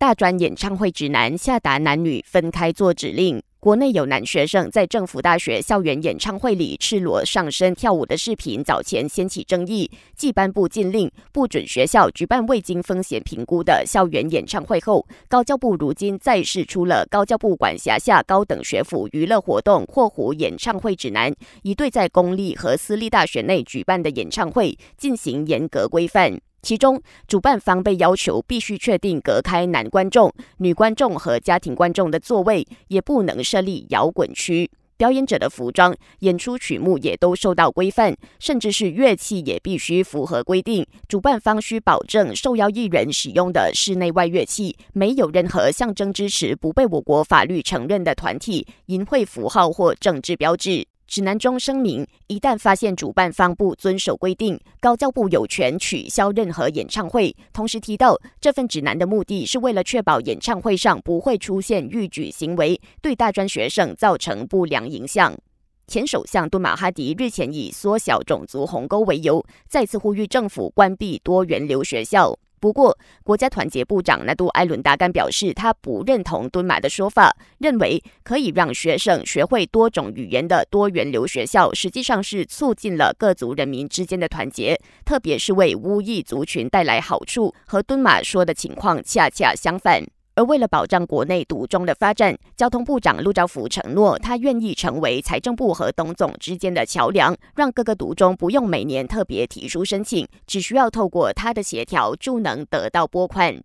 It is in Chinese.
大专演唱会指南下达男女分开做指令。国内有男学生在政府大学校园演唱会里赤裸上身跳舞的视频，早前掀起争议。继颁布禁令，不准学校举办未经风险评估的校园演唱会后，高教部如今再释出了高教部管辖下高等学府娱乐活动（括弧演唱会指南），以对在公立和私立大学内举办的演唱会进行严格规范。其中，主办方被要求必须确定隔开男观众、女观众和家庭观众的座位，也不能设立摇滚区。表演者的服装、演出曲目也都受到规范，甚至是乐器也必须符合规定。主办方需保证受邀艺人使用的室内外乐器没有任何象征支持不被我国法律承认的团体、淫秽符号或政治标志。指南中声明，一旦发现主办方不遵守规定，高教部有权取消任何演唱会。同时提到，这份指南的目的是为了确保演唱会上不会出现逾矩行为，对大专学生造成不良影响。前首相敦马哈迪日前以缩小种族鸿沟为由，再次呼吁政府关闭多元流学校。不过，国家团结部长纳杜埃伦达干表示，他不认同敦马的说法，认为可以让学生学会多种语言的多元流学校，实际上是促进了各族人民之间的团结，特别是为乌裔族群带来好处。和敦马说的情况恰恰相反。而为了保障国内独中的发展，交通部长陆兆福承诺，他愿意成为财政部和董总之间的桥梁，让各个独中不用每年特别提出申请，只需要透过他的协调就能得到拨款。